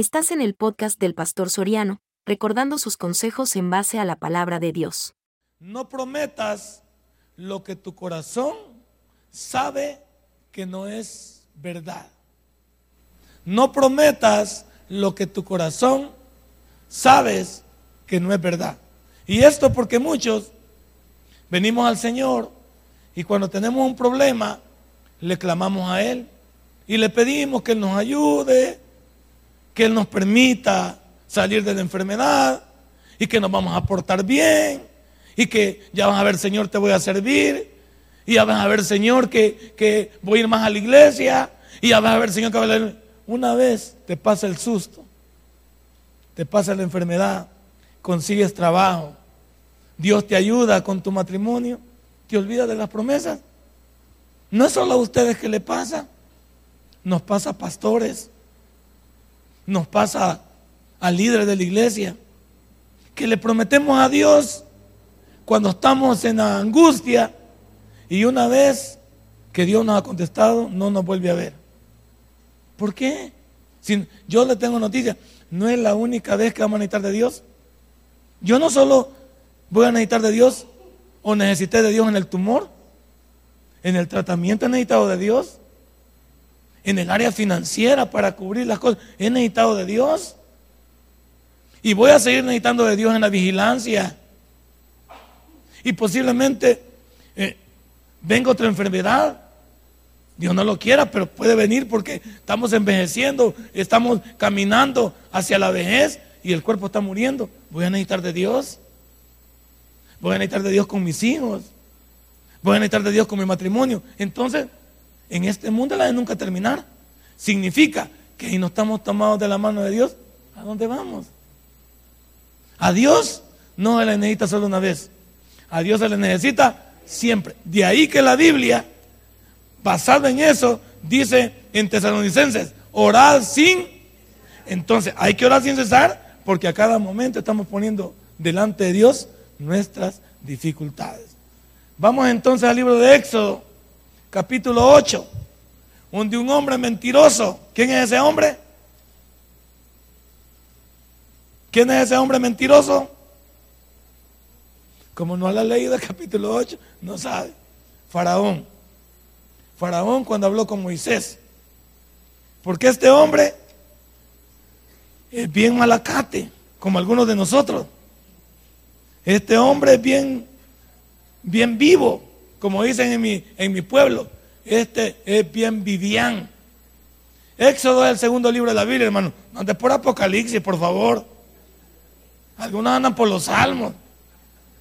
Estás en el podcast del Pastor Soriano, recordando sus consejos en base a la palabra de Dios. No prometas lo que tu corazón sabe que no es verdad. No prometas lo que tu corazón sabes que no es verdad. Y esto porque muchos venimos al Señor y cuando tenemos un problema le clamamos a Él y le pedimos que Él nos ayude, que Él nos permita salir de la enfermedad y que nos vamos a portar bien y que ya vas a ver, Señor, te voy a servir y ya vas a ver, Señor, que, que voy a ir más a la iglesia y ya vas a ver, Señor, que una vez te pasa el susto, te pasa la enfermedad, consigues trabajo, Dios te ayuda con tu matrimonio, te olvidas de las promesas. No es solo a ustedes que le pasa, nos pasa a pastores, nos pasa a líderes de la iglesia, que le prometemos a Dios cuando estamos en la angustia y una vez que Dios nos ha contestado, no nos vuelve a ver. ¿Por qué? Si yo le tengo noticia, no es la única vez que vamos a necesitar de Dios. Yo no solo voy a necesitar de Dios o necesité de Dios en el tumor, en el tratamiento he necesitado de Dios, en el área financiera para cubrir las cosas, he necesitado de Dios. Y voy a seguir necesitando de Dios en la vigilancia. Y posiblemente eh, venga otra enfermedad. Dios no lo quiera, pero puede venir porque estamos envejeciendo, estamos caminando hacia la vejez y el cuerpo está muriendo. Voy a necesitar de Dios. Voy a necesitar de Dios con mis hijos. Voy a necesitar de Dios con mi matrimonio. Entonces, en este mundo la de nunca terminar. Significa que si no estamos tomados de la mano de Dios, ¿a dónde vamos? A Dios no se le necesita solo una vez. A Dios se le necesita siempre. De ahí que la Biblia, basada en eso, dice en Tesalonicenses, orar sin. Entonces, hay que orar sin cesar porque a cada momento estamos poniendo delante de Dios nuestras dificultades. Vamos entonces al libro de Éxodo, capítulo 8, donde un hombre mentiroso, ¿quién es ese hombre? ¿Quién es ese hombre mentiroso? Como no ha leído el capítulo 8, no sabe. Faraón. Faraón cuando habló con Moisés. Porque este hombre es bien malacate, como algunos de nosotros. Este hombre es bien, bien vivo, como dicen en mi, en mi pueblo. Este es bien vivián. Éxodo es el segundo libro de la Biblia, hermano. No por Apocalipsis, por favor. Algunos andan por los salmos.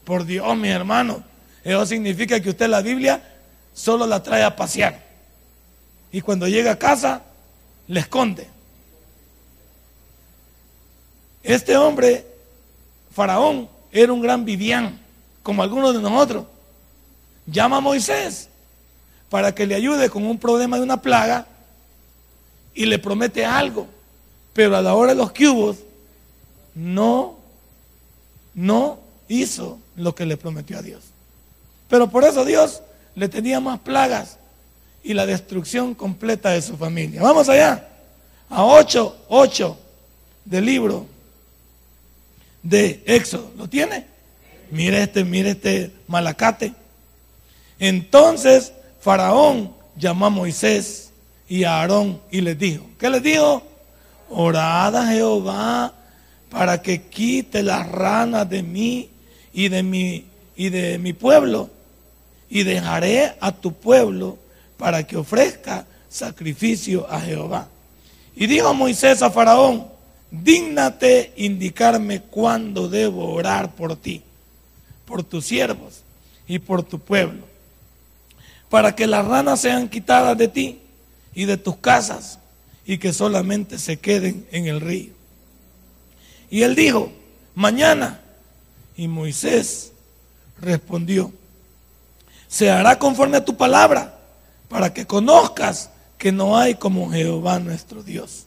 Por Dios, mi hermano. Eso significa que usted la Biblia solo la trae a pasear. Y cuando llega a casa, le esconde. Este hombre, Faraón, era un gran vivián, como algunos de nosotros. Llama a Moisés para que le ayude con un problema de una plaga y le promete algo. Pero a la hora de los cubos, no, no hizo lo que le prometió a Dios. Pero por eso Dios le tenía más plagas y la destrucción completa de su familia. Vamos allá, a 8, 8 del libro de Éxodo. ¿Lo tiene? Mire este, mire este malacate. Entonces Faraón llamó a Moisés y a Aarón y les dijo, ¿qué les dijo? Orad a Jehová para que quite las ranas de mí y de mi, y de mi pueblo y dejaré a tu pueblo para que ofrezca sacrificio a Jehová. Y dijo Moisés a Faraón, dígnate indicarme cuándo debo orar por ti, por tus siervos y por tu pueblo, para que las ranas sean quitadas de ti y de tus casas y que solamente se queden en el río. Y él dijo, mañana. Y Moisés respondió, se hará conforme a tu palabra, para que conozcas que no hay como Jehová nuestro Dios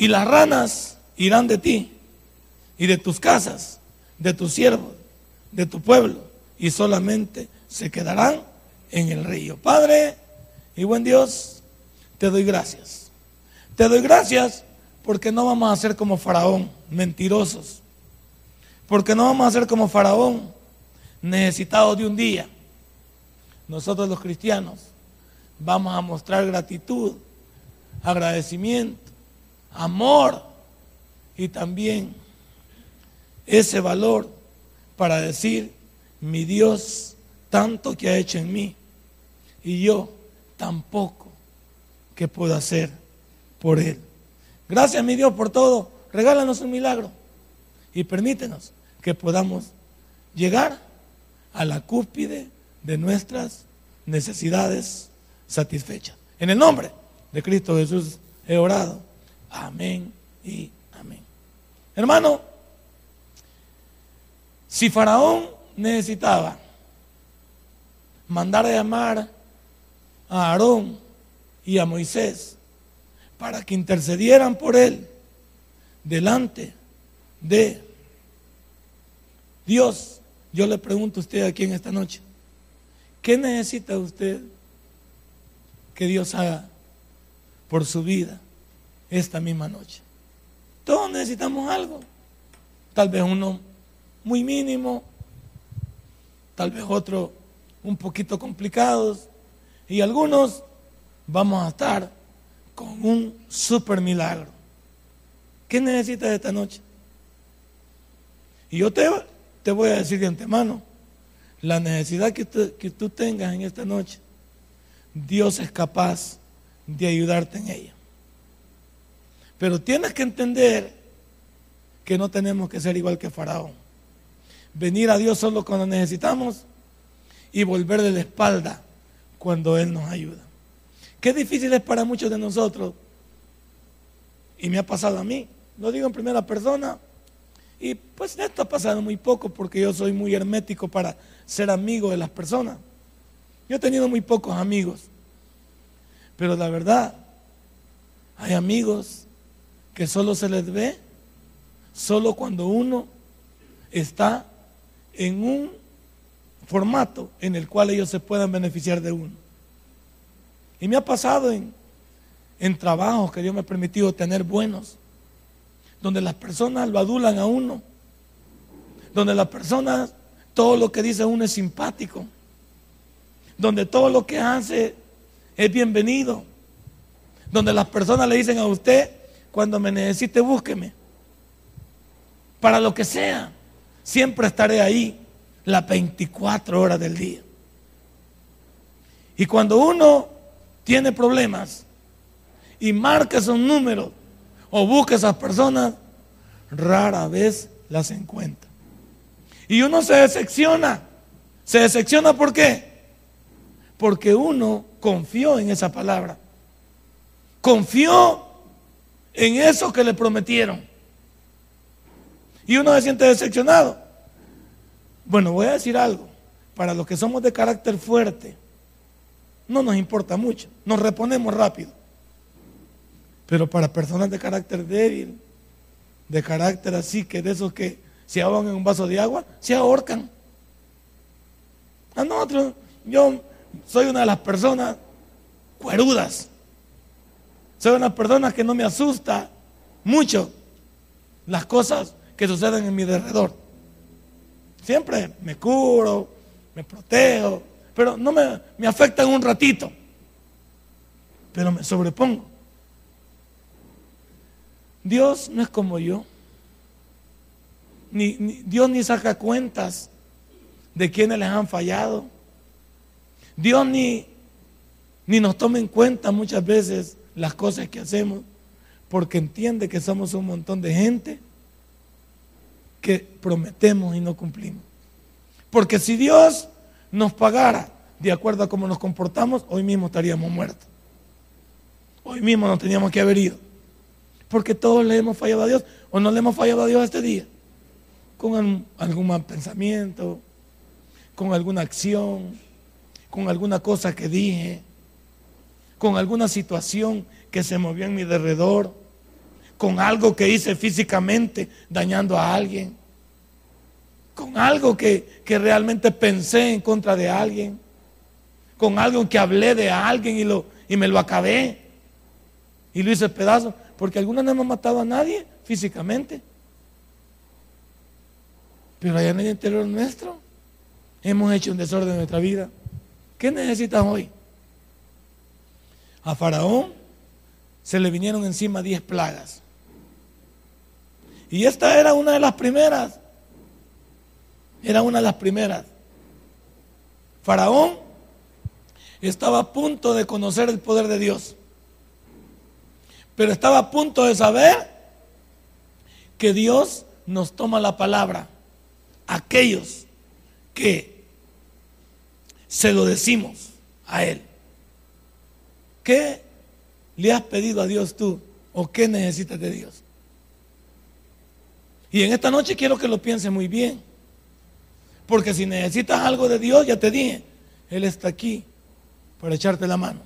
y las ranas irán de ti y de tus casas, de tus siervos, de tu pueblo, y solamente se quedarán en el río. Padre y buen Dios, te doy gracias. Te doy gracias porque no vamos a ser como Faraón, mentirosos. Porque no vamos a ser como Faraón, necesitados de un día. Nosotros los cristianos vamos a mostrar gratitud, agradecimiento, amor y también ese valor para decir, mi Dios tanto que ha hecho en mí y yo tampoco que puedo hacer por Él. Gracias, mi Dios, por todo. Regálanos un milagro y permítenos que podamos llegar a la cúspide de nuestras necesidades satisfechas. En el nombre de Cristo Jesús he orado. Amén y amén. Hermano, si Faraón necesitaba mandar a llamar a Aarón y a Moisés para que intercedieran por él delante de Dios, yo le pregunto a usted aquí en esta noche, ¿qué necesita usted que Dios haga por su vida esta misma noche? Todos necesitamos algo, tal vez uno muy mínimo, tal vez otro un poquito complicados y algunos vamos a estar con un super milagro. ¿Qué necesitas esta noche? Y yo te, voy a decir de antemano, la necesidad que, que tú tengas en esta noche, Dios es capaz de ayudarte en ella. Pero tienes que entender que no tenemos que ser igual que Faraón. Venir a Dios solo cuando necesitamos y volver de la espalda cuando Él nos ayuda. Qué difícil es para muchos de nosotros, y me ha pasado a mí, lo digo en primera persona, y pues esto ha pasado muy poco porque yo soy muy hermético para ser amigo de las personas. Yo he tenido muy pocos amigos, pero la verdad, hay amigos que solo se les ve solo cuando uno está en un formato en el cual ellos se puedan beneficiar de uno. Y me ha pasado en, en trabajos que Dios me ha permitido tener buenos, donde las personas lo adulan a uno, donde las personas, todo lo que dice uno es simpático, donde todo lo que hace es bienvenido, donde las personas le dicen a usted, cuando me necesite, búsqueme, para lo que sea, siempre estaré ahí las 24 horas del día. Y cuando uno tiene problemas y marca esos números o busca esas personas, rara vez las encuentra. Y uno se decepciona. ¿Se decepciona por qué? Porque uno confió en esa palabra. Confió en eso que le prometieron. Y uno se siente decepcionado. Bueno, voy a decir algo. Para los que somos de carácter fuerte, no nos importa mucho. Nos reponemos rápido. Pero para personas de carácter débil, de carácter así, que de esos que se ahogan en un vaso de agua, se ahorcan. A nosotros, yo soy una de las personas cuerudas. Soy una persona que no me asusta mucho las cosas que suceden en mi alrededor. Siempre me curo, me protejo, pero no me, me afecta en un ratito. Pero me sobrepongo. Dios no es como yo. Ni, Dios ni saca cuentas de quienes les han fallado. Dios ni, ni nos toma en cuenta muchas veces las cosas que hacemos porque entiende que somos un montón de gente que prometemos y no cumplimos. Porque si Dios nos pagara de acuerdo a cómo nos comportamos, hoy mismo estaríamos muertos. Hoy mismo nos teníamos que haber ido. Porque todos le hemos fallado a Dios o no le hemos fallado a Dios este día. Con algún mal pensamiento, con alguna acción, con alguna cosa que dije, con alguna situación que se movió en mi derredor con algo que hice físicamente dañando a alguien, con algo que, realmente pensé en contra de alguien, con algo que hablé de alguien y, lo, y me lo acabé. y lo hice pedazo, porque algunos no hemos matado a nadie físicamente. Pero allá en el interior nuestro hemos hecho un desorden en nuestra vida. ¿Qué necesitas hoy? A Faraón se le vinieron encima diez plagas. Y esta era una de las primeras. Era una de las primeras. Faraón estaba a punto de conocer el poder de Dios. Pero estaba a punto de saber que Dios nos toma la palabra. Aquellos que se lo decimos a Él. ¿Qué le has pedido a Dios tú? ¿O qué necesitas de Dios? Y en esta noche quiero que lo pienses muy bien. Porque si necesitas algo de Dios, ya te dije, Él está aquí para echarte la mano.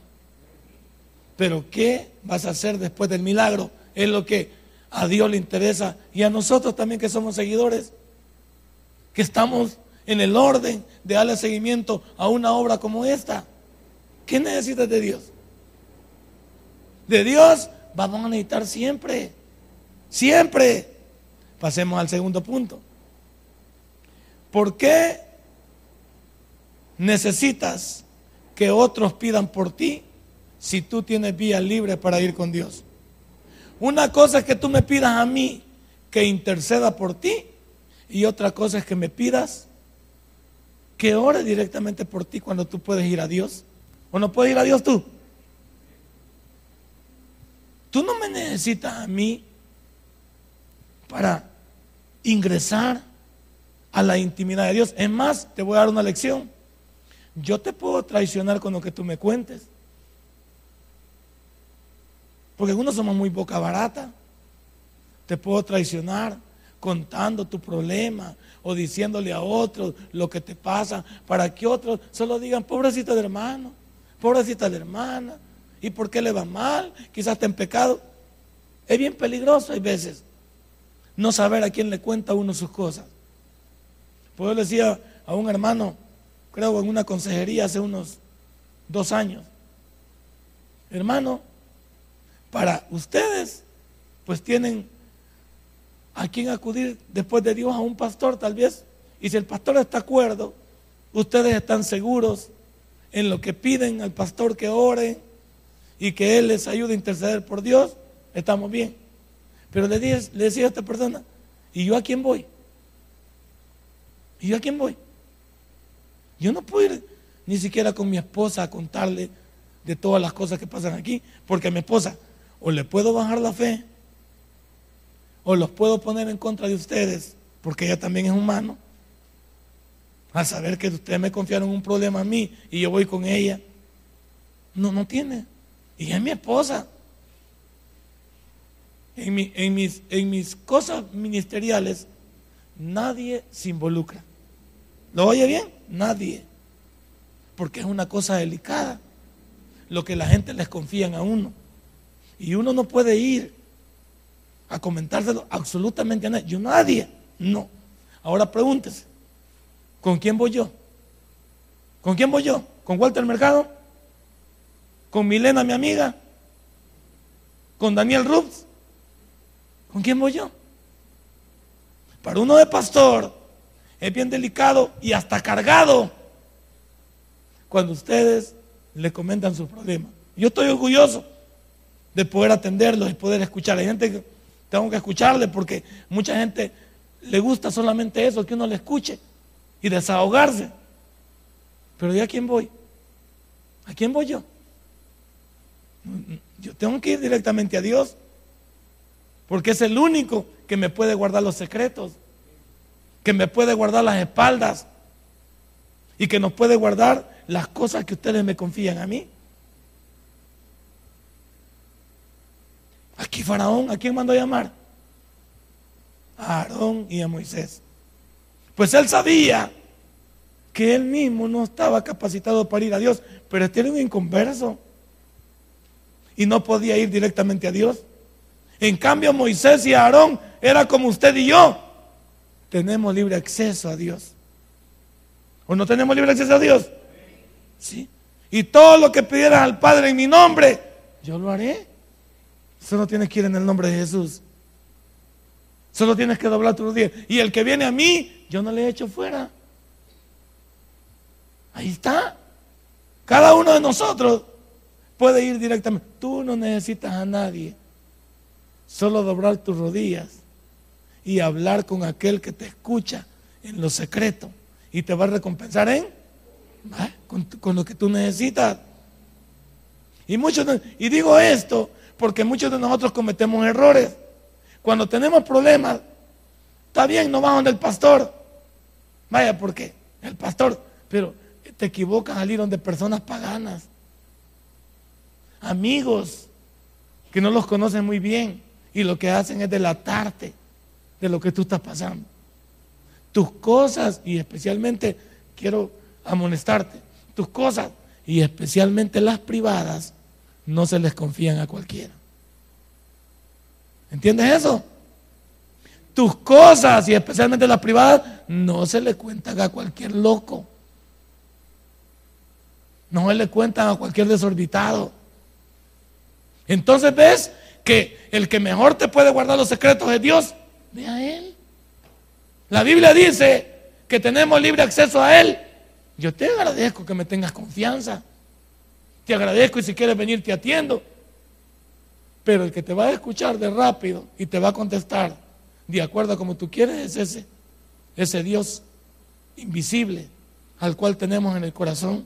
Pero ¿qué vas a hacer después del milagro? Es lo que a Dios le interesa y a nosotros también que somos seguidores, que estamos en el orden de darle seguimiento a una obra como esta. ¿Qué necesitas de Dios? De Dios vamos a necesitar siempre, siempre. Pasemos al segundo punto. ¿Por qué necesitas que otros pidan por ti si tú tienes vía libre para ir con Dios? Una cosa es que tú me pidas a mí que interceda por ti y otra cosa es que me pidas que ore directamente por ti cuando tú puedes ir a Dios. ¿O no puedes ir a Dios tú? Tú no me necesitas a mí para ingresar a la intimidad de Dios. Es más, te voy a dar una lección. Yo te puedo traicionar con lo que tú me cuentes. Porque algunos somos muy boca barata. Te puedo traicionar contando tu problema o diciéndole a otros lo que te pasa para que otros solo digan, pobrecita de hermano, pobrecita de hermana, ¿y por qué le va mal? Quizás está en pecado. Es bien peligroso hay veces no saber a quién le cuenta uno sus cosas. Pues yo le decía a un hermano, creo en una consejería hace unos dos años, hermano, para ustedes, pues tienen a quién acudir después de Dios a un pastor tal vez. Y si el pastor está acuerdo, ustedes están seguros en lo que piden al pastor que ore y que él les ayude a interceder por Dios, estamos bien. Pero le, le decía a esta persona, ¿y yo a quién voy? ¿Y yo a quién voy? Yo no puedo ir ni siquiera con mi esposa a contarle de todas las cosas que pasan aquí, porque a mi esposa o le puedo bajar la fe, o los puedo poner en contra de ustedes, porque ella también es humano, al saber que ustedes me confiaron un problema a mí y yo voy con ella. No, no tiene. Y es mi esposa. En, en, mis, en mis cosas ministeriales, nadie se involucra. ¿Lo oye bien? Nadie. Porque es una cosa delicada. Lo que la gente les confía a uno. Y uno no puede ir a comentárselo absolutamente a nadie. Yo nadie. No. Ahora pregúntese, ¿con quién voy yo? ¿Con quién voy yo? ¿Con Walter Mercado? ¿Con Milena, mi amiga? ¿Con Daniel Rubs? ¿Con quién voy yo? Para uno de pastor es bien delicado y hasta cargado cuando ustedes le comentan sus problemas. Yo estoy orgulloso de poder atenderlos y poder escuchar. Hay gente que tengo que escucharle porque mucha gente le gusta solamente eso, que uno le escuche y desahogarse. Pero ¿y a quién voy? ¿A quién voy yo? Yo tengo que ir directamente a Dios porque es el único que me puede guardar los secretos, que me puede guardar las espaldas y que nos puede guardar las cosas que ustedes me confían a mí. Aquí Faraón, ¿a quién mandó a llamar? A Aarón y a Moisés. Pues él sabía que él mismo no estaba capacitado para ir a Dios, pero tiene un inconverso y no podía ir directamente a Dios. En cambio, Moisés y Aarón era como usted y yo. Tenemos libre acceso a Dios. ¿O no tenemos libre acceso a Dios? Sí. Y todo lo que pidieras al Padre en mi nombre, yo lo haré. Solo tienes que ir en el nombre de Jesús. Solo tienes que doblar tus rodillas. Y el que viene a mí, yo no le echo fuera. Ahí está. Cada uno de nosotros puede ir directamente. Tú no necesitas a nadie. Solo doblar tus rodillas y hablar con aquel que te escucha en lo secreto y te va a recompensar en con, lo que tú necesitas. Y muchos y digo esto porque muchos de nosotros cometemos errores. Cuando tenemos problemas, está bien, no vamos del pastor. Vaya, porque el pastor, pero te equivocas al ir donde personas paganas, amigos que no los conocen muy bien y lo que hacen es delatarte de lo que tú estás pasando. Tus cosas, y especialmente quiero amonestarte, tus cosas, y especialmente las privadas, no se les confían a cualquiera. ¿Entiendes eso? Tus cosas, y especialmente las privadas, no se le cuentan a cualquier loco. No se le cuentan a cualquier desorbitado. Entonces ves que el que mejor te puede guardar los secretos es Dios. Ve a Él. La Biblia dice que tenemos libre acceso a Él. Yo te agradezco que me tengas confianza. Te agradezco y si quieres venir te atiendo. Pero el que te va a escuchar de rápido y te va a contestar de acuerdo a como tú quieres es ese, ese Dios invisible al cual tenemos en el corazón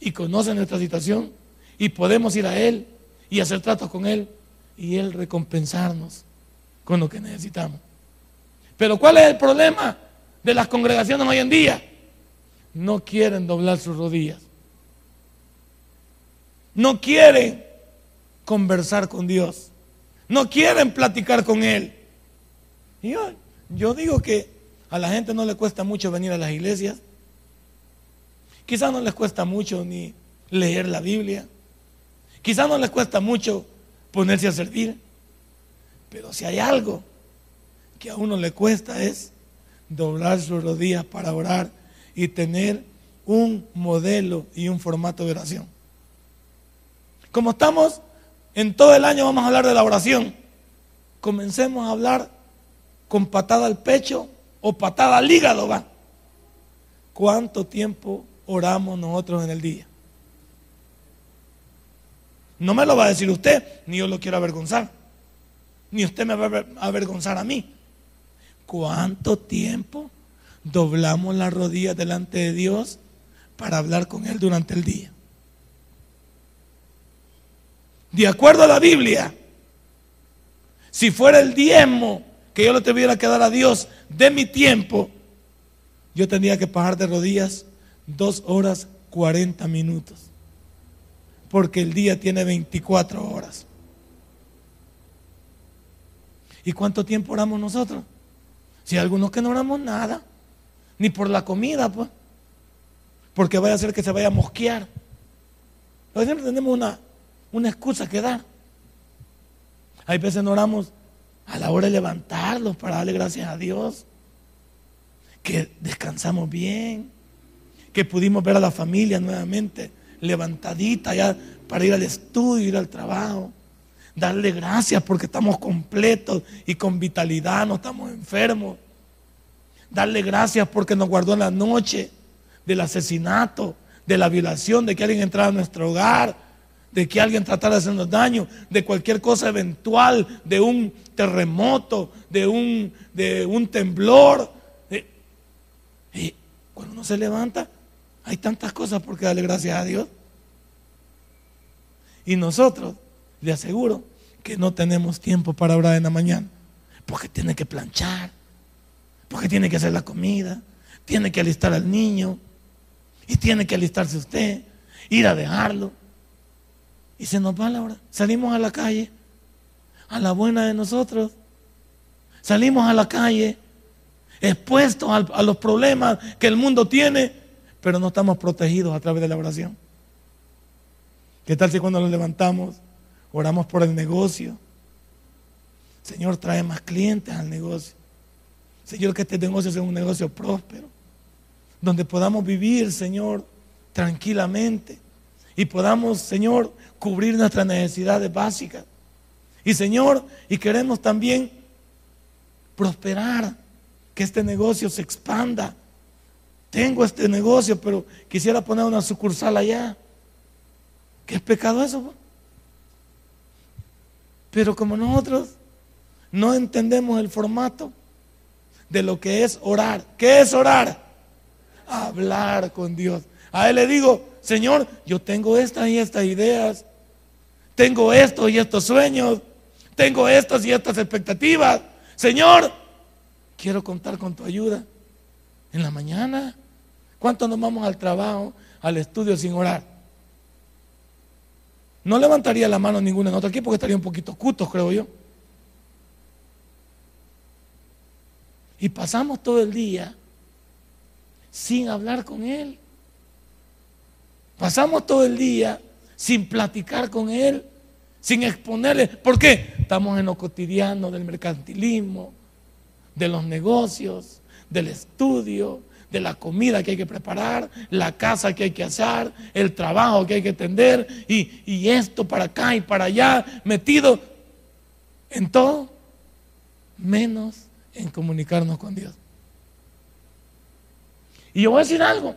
y conoce nuestra situación y podemos ir a Él y hacer tratos con Él y Él recompensarnos con lo que necesitamos. Pero ¿cuál es el problema de las congregaciones hoy en día? No quieren doblar sus rodillas. No quieren conversar con Dios. No quieren platicar con Él. Y yo, yo digo que a la gente no le cuesta mucho venir a las iglesias. Quizás no les cuesta mucho ni leer la Biblia. Quizás no les cuesta mucho ponerse a servir. Pero si hay algo que a uno le cuesta es doblar sus rodillas para orar y tener un modelo y un formato de oración. Como estamos en todo el año, vamos a hablar de la oración. Comencemos a hablar con patada al pecho o patada al hígado, va. ¿Cuánto tiempo oramos nosotros en el día? No me lo va a decir usted, ni yo lo quiero avergonzar, ni usted me va a avergonzar a mí. ¿Cuánto tiempo doblamos las rodillas delante de Dios para hablar con Él durante el día? De acuerdo a la Biblia, si fuera el diezmo que yo le tuviera que dar a Dios de mi tiempo, yo tendría que pagar de rodillas dos horas cuarenta minutos. Porque el día tiene 24 horas. ¿Y cuánto tiempo oramos nosotros? Si hay algunos que no oramos nada, ni por la comida, pues, porque vaya a ser que se vaya a mosquear. Pero siempre tenemos una, una excusa que dar. Hay veces no oramos a la hora de levantarlos para darle gracias a Dios, que descansamos bien, que pudimos ver a la familia nuevamente levantadita ya para ir al estudio, ir al trabajo, darle gracias porque estamos completos y con vitalidad, no estamos enfermos, darle gracias porque nos guardó en la noche del asesinato, de la violación, de que alguien entrara a nuestro hogar, de que alguien tratara de hacernos daño, de cualquier cosa eventual, de un terremoto, de un, de un temblor. Y cuando uno se levanta, hay tantas cosas por qué darle gracias a Dios. Y nosotros, le aseguro, que no tenemos tiempo para orar en la mañana, porque tiene que planchar, porque tiene que hacer la comida, tiene que alistar al niño, y tiene que alistarse usted, ir a dejarlo. Y se nos va la hora. Salimos a la calle, a la buena de nosotros. Salimos a la calle, expuestos a, los problemas que el mundo tiene, pero no estamos protegidos a través de la oración. ¿Qué tal si cuando nos levantamos oramos por el negocio? Señor, trae más clientes al negocio. Señor, que este negocio sea un negocio próspero, donde podamos vivir, Señor, tranquilamente y podamos, Señor, cubrir nuestras necesidades básicas Y Señor, y queremos también prosperar, que este negocio se expanda. Tengo este negocio, pero quisiera poner una sucursal allá. ¿Qué es pecado eso? Pero como nosotros no entendemos el formato de lo que es orar. ¿Qué es orar? Hablar con Dios. A Él le digo, Señor, yo tengo estas y estas ideas. Tengo estos y estos sueños. Tengo estas y estas expectativas. Señor, quiero contar con tu ayuda. En la mañana, ¿cuántos nos vamos al trabajo, al estudio sin orar? No levantaría la mano ninguna en otro aquí porque estaría un poquito cutos, creo yo. Y pasamos todo el día sin hablar con Él. Pasamos todo el día sin platicar con Él, sin exponerle. ¿Por qué? Estamos en lo cotidiano del mercantilismo, de los negocios, del estudio, de la comida que hay que preparar, la casa que hay que hacer, el trabajo que hay que atender y, esto para acá y para allá, metido en todo, menos en comunicarnos con Dios. Y yo voy a decir algo,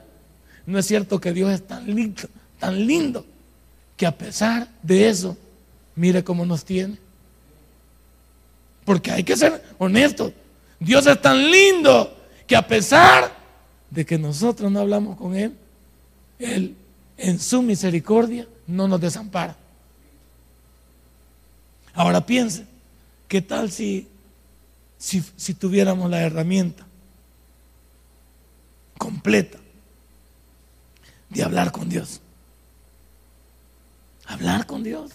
no es cierto que Dios es tan lindo, tan lindo, que a pesar de eso, mire cómo nos tiene. Porque hay que ser honestos. Dios es tan lindo que a pesar de que nosotros no hablamos con Él, Él en su misericordia no nos desampara. Ahora piense, ¿qué tal si, si, si tuviéramos la herramienta completa de hablar con Dios? Hablar con Dios.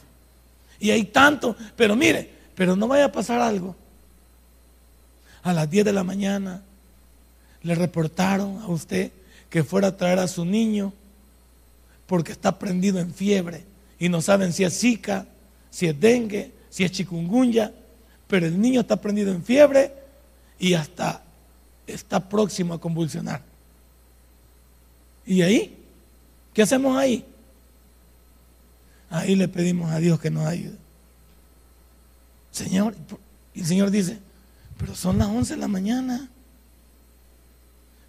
Y hay tanto, pero mire, pero no vaya a pasar algo. A las 10 de la mañana le reportaron a usted que fuera a traer a su niño porque está prendido en fiebre y no saben si es zika, si es dengue, si es chikungunya, pero el niño está prendido en fiebre y hasta está próximo a convulsionar. ¿Y ahí? ¿Qué hacemos ahí? Ahí le pedimos a Dios que nos ayude. Señor, y el Señor dice, pero son las 11 de la mañana.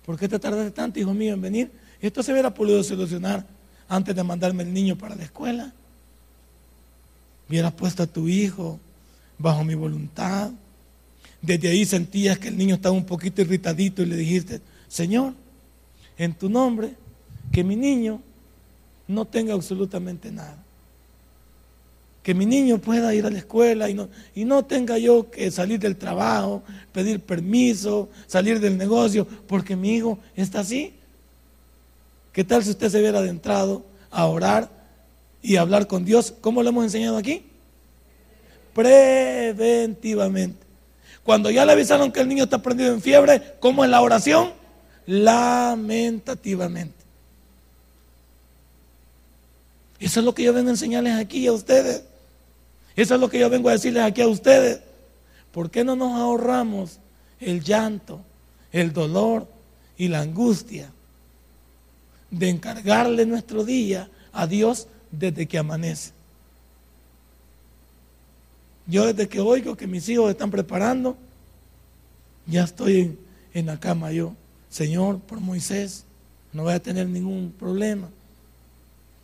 ¿Por qué te tardaste tanto, hijo mío, en venir? Esto se hubiera podido solucionar antes de mandarme el niño para la escuela. Hubieras puesto a tu hijo bajo mi voluntad. Desde ahí sentías que el niño estaba un poquito irritadito y le dijiste, Señor, en tu nombre, que mi niño no tenga absolutamente nada que mi niño pueda ir a la escuela y no, y no tenga yo que salir del trabajo, pedir permiso, salir del negocio, porque mi hijo está así. ¿Qué tal si usted se hubiera adentrado a orar y hablar con Dios? ¿Cómo lo hemos enseñado aquí? Preventivamente. Cuando ya le avisaron que el niño está prendido en fiebre, ¿cómo es la oración? Lamentativamente. Eso es lo que yo vengo a enseñarles aquí a ustedes. Eso es lo que yo vengo a decirles aquí a ustedes. ¿Por qué no nos ahorramos el llanto, el dolor y la angustia de encargarle nuestro día a Dios desde que amanece? Yo desde que oigo que mis hijos están preparando, ya estoy en, en la cama yo. Señor, por Moisés, no voy a tener ningún problema.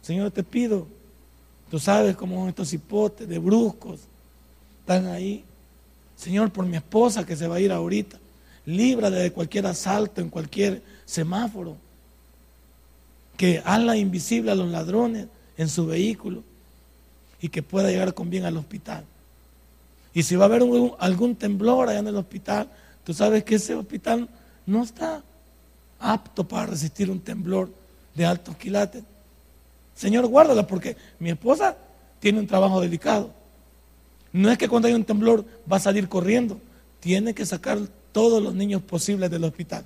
Señor, te pido Tú sabes cómo estos hipotes de bruscos. Están ahí. Señor, por mi esposa que se va a ir ahorita. Líbrale de cualquier asalto en cualquier semáforo. Que hazla invisible a los ladrones en su vehículo. Y que pueda llegar con bien al hospital. Y si va a haber algún temblor allá en el hospital, tú sabes que ese hospital no está apto para resistir un temblor de altos quilates. Señor, guárdala porque mi esposa tiene un trabajo delicado. No es que cuando hay un temblor va a salir corriendo. Tiene que sacar todos los niños posibles del hospital.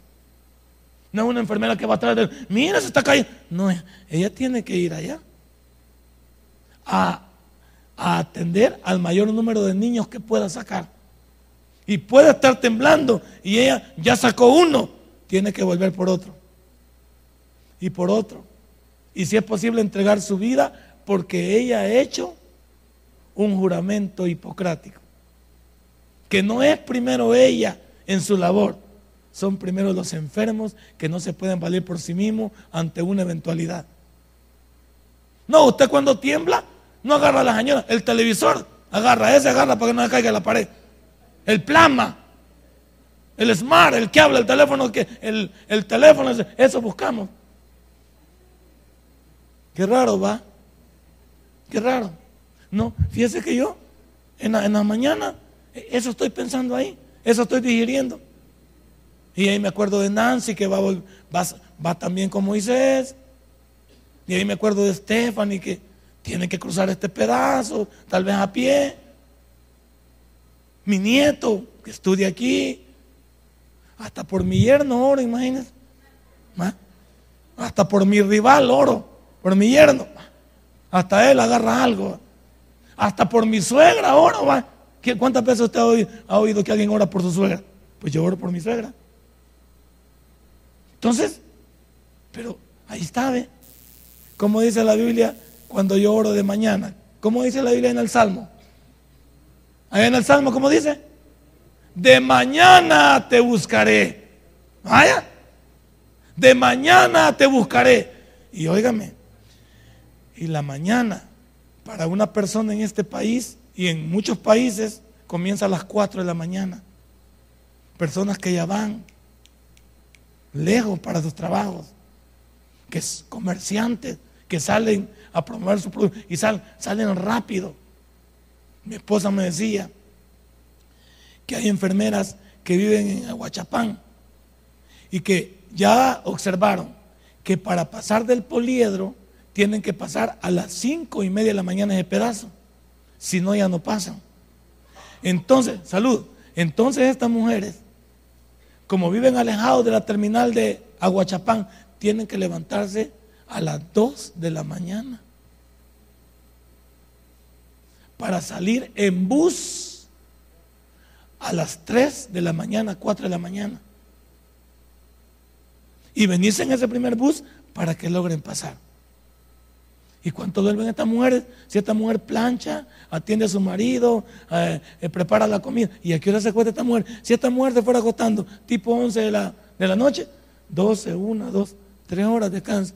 No es una enfermera que va a traer, mira, se está cayendo. No, ella tiene que ir allá a, a atender al mayor número de niños que pueda sacar. Y puede estar temblando y ella ya sacó uno, tiene que volver por otro. Y por otro y si es posible entregar su vida porque ella ha hecho un juramento hipocrático. Que no es primero ella en su labor, son primero los enfermos que no se pueden valer por sí mismos ante una eventualidad. No, usted cuando tiembla, no agarra la señora, el televisor, agarra, ese agarra para que no le caiga la pared. El plasma, el smart, el que habla, el teléfono, el, el teléfono, eso buscamos. Qué raro va. Qué raro. No, fíjese que yo en la, mañana, eso estoy pensando ahí, eso estoy digiriendo. Y ahí me acuerdo de Nancy que va, va, también con Moisés. Y ahí me acuerdo de Stephanie que tiene que cruzar este pedazo, tal vez a pie. Mi nieto que estudia aquí. Hasta por mi yerno oro, imagínense. Hasta por mi rival oro, por mi yerno. Hasta él agarra algo. Hasta por mi suegra oro. ¿va? ¿Cuántas veces usted ha oído, que alguien ora por su suegra? Pues yo oro por mi suegra. Entonces, pero ahí está, ¿ve? Como dice la Biblia cuando yo oro de mañana. ¿Cómo dice la Biblia en el Salmo? Ahí en el Salmo, ¿cómo dice? De mañana te buscaré. Vaya. De mañana te buscaré. Y óigame, y la mañana para una persona en este país y en muchos países comienza a las 4 de la mañana. Personas que ya van lejos para sus trabajos, que es comerciantes, que salen a promover su producto y salen rápido. Mi esposa me decía que hay enfermeras que viven en Aguachapán y que ya observaron que para pasar del poliedro tienen que pasar a las cinco y media de la mañana ese pedazo. Si no, ya no pasan. Entonces, salud. Entonces estas mujeres, como viven alejados de la terminal de Aguachapán, tienen que levantarse a las 2 de la mañana para salir en bus a las 3 de la mañana, 4 de la mañana. Y venirse en ese primer bus para que logren pasar. ¿Y cuánto duermen estas mujeres? Si esta mujer plancha, atiende a su marido, eh, eh, prepara la comida. ¿Y a qué hora se cuesta esta mujer? Si esta mujer se fuera acostando tipo 11 de la, de la noche, 12, 1, 2, 3 horas descansa.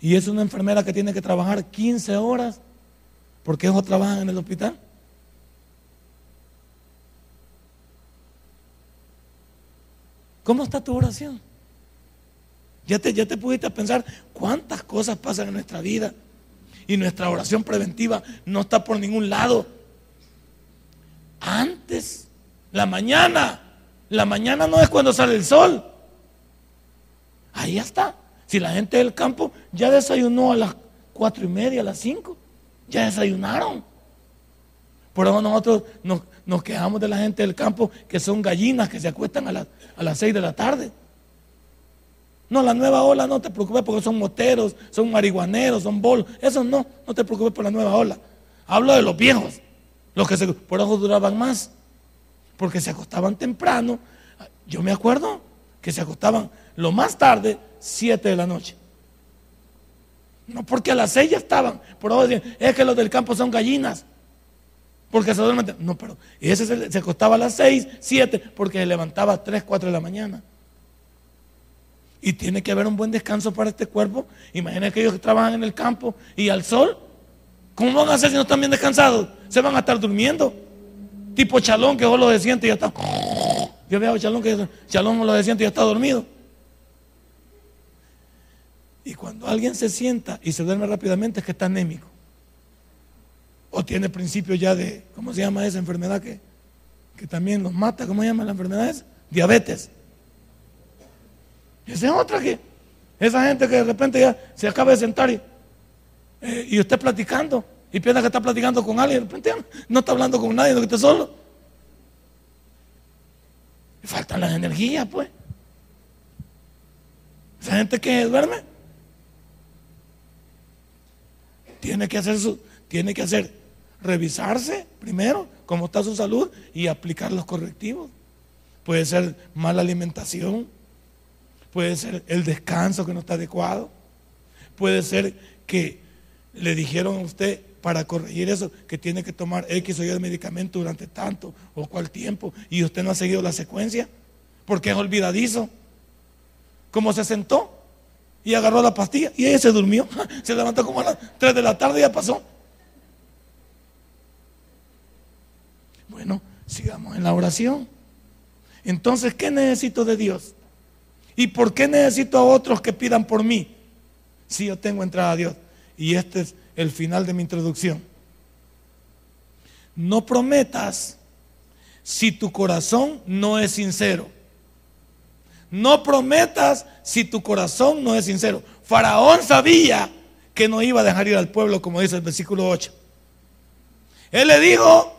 Y es una enfermera que tiene que trabajar 15 horas porque ellos trabajan en el hospital. ¿Cómo está tu oración? Ya te, ya te pudiste pensar cuántas cosas pasan en nuestra vida y nuestra oración preventiva no está por ningún lado. Antes, la mañana, la mañana no es cuando sale el sol. Ahí está. Si la gente del campo ya desayunó a las cuatro y media, a las cinco, ya desayunaron. Por eso nosotros nos, quejamos de la gente del campo que son gallinas que se acuestan a, a las seis de la tarde. No, la nueva ola no te preocupes porque son moteros, son marihuaneros, son bolos. Eso no, no te preocupes por la nueva ola. Hablo de los viejos, los que se, por eso duraban más, porque se acostaban temprano. Yo me acuerdo que se acostaban lo más tarde, 7 de la noche. No porque a las 6 ya estaban. Por eso decían, es que los del campo son gallinas. Porque se duermen. No, pero ese se, se acostaba a las 6, 7, porque se levantaba a 3, 4 de la mañana. Y tiene que haber un buen descanso para este cuerpo. Imaginen que ellos que trabajan en el campo y al sol. ¿Cómo van a hacer si no están bien descansados? Se van a estar durmiendo. Tipo chalón que solo se siente y ya está. Yo veo chalón que chalón lo se siente y ya está dormido. Y cuando alguien se sienta y se duerme rápidamente es que está anémico. O tiene principio ya de, ¿cómo se llama esa enfermedad que, que también los mata? ¿Cómo se llama la enfermedad esa? Diabetes. Esa es otra que, esa gente que de repente ya se acaba de sentar y, eh, y usted platicando y piensa que está platicando con alguien, de repente no está hablando con nadie, no que está solo. Faltan las energías, pues. Esa gente que duerme tiene que hacer su, tiene que hacer revisarse primero cómo está su salud y aplicar los correctivos. Puede ser mala alimentación, puede ser el descanso que no está adecuado, puede ser que le dijeron a usted para corregir eso, que tiene que tomar X o Y de medicamento durante tanto o cual tiempo, y usted no ha seguido la secuencia, porque es olvidadizo. Como se sentó y agarró la pastilla y ella se durmió, se levantó como a las 3 de la tarde y ya pasó. Bueno, sigamos en la oración. Entonces, ¿qué necesito de Dios? ¿Y por qué necesito a otros que pidan por mí? Si yo tengo entrada a Dios. Y este es el final de mi introducción. No prometas si tu corazón no es sincero. No prometas si tu corazón no es sincero. Faraón sabía que no iba a dejar ir al pueblo, como dice el versículo 8. Él le dijo,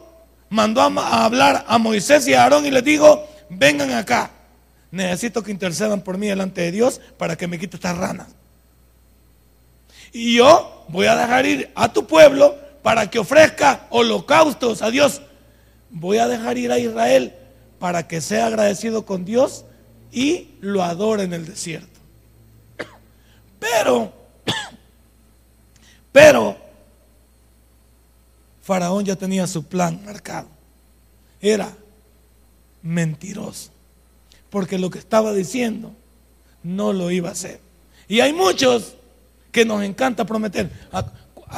mandó a hablar a Moisés y a Aarón y les dijo, vengan acá. Necesito que intercedan por mí delante de Dios para que me quite estas ranas. Y yo voy a dejar ir a tu pueblo para que ofrezca holocaustos a Dios. Voy a dejar ir a Israel para que sea agradecido con Dios y lo adore en el desierto. Pero, pero, Faraón ya tenía su plan marcado. Era mentiroso. Porque lo que estaba diciendo no lo iba a hacer. Y hay muchos que nos encanta prometer. ¿A,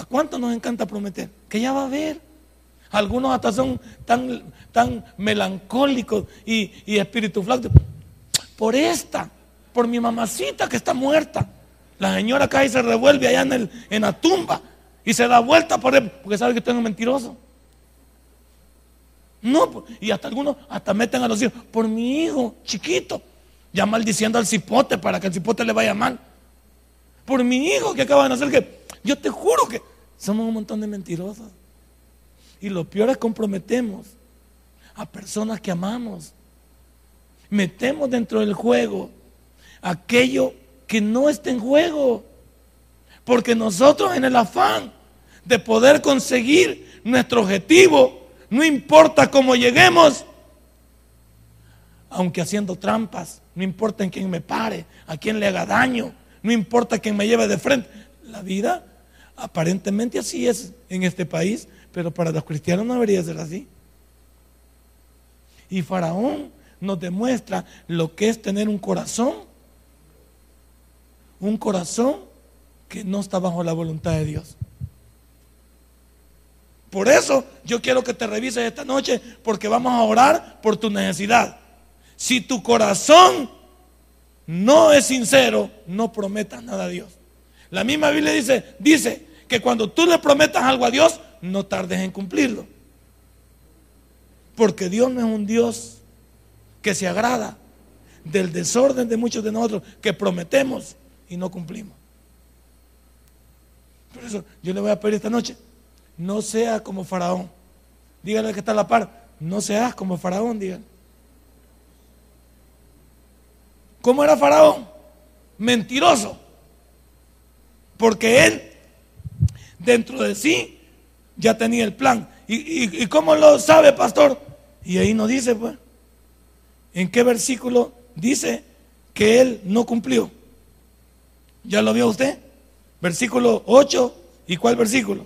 cuánto nos encanta prometer? Que ya va a haber. Algunos hasta son tan, tan melancólicos y, y espíritu flaco. Por esta, por mi mamacita que está muerta. La señora cae y se revuelve allá en, el, en la tumba y se da vuelta por él, porque sabe que usted es mentiroso. No, y hasta algunos hasta meten a los hijos, por mi hijo chiquito, ya maldiciendo al cipote para que el cipote le vaya mal. Por mi hijo que acaba de nacer, que yo te juro que somos un montón de mentirosos. Y lo peor es comprometemos a personas que amamos. Metemos dentro del juego aquello que no está en juego. Porque nosotros en el afán de poder conseguir nuestro objetivo, no importa cómo lleguemos, aunque haciendo trampas, no importa en quién me pare, a quién le haga daño, no importa quién me lleve de frente. La vida aparentemente así es en este país, pero para los cristianos no debería ser así. Y Faraón nos demuestra lo que es tener un corazón, un corazón que no está bajo la voluntad de Dios. Por eso yo quiero que te revises esta noche porque vamos a orar por tu necesidad. Si tu corazón no es sincero, no prometas nada a Dios. La misma Biblia dice, dice que cuando tú le prometas algo a Dios, no tardes en cumplirlo. Porque Dios no es un Dios que se agrada del desorden de muchos de nosotros que prometemos y no cumplimos. Por eso yo le voy a pedir esta noche, no sea como Faraón. Dígale que está a la par, no seas como Faraón, dígale. ¿Cómo era Faraón? Mentiroso. Porque él, dentro de sí, ya tenía el plan. ¿Y, cómo lo sabe, pastor? Y ahí no dice, pues. ¿En qué versículo dice que él no cumplió? ¿Ya lo vio usted? Versículo 8. ¿Y cuál versículo?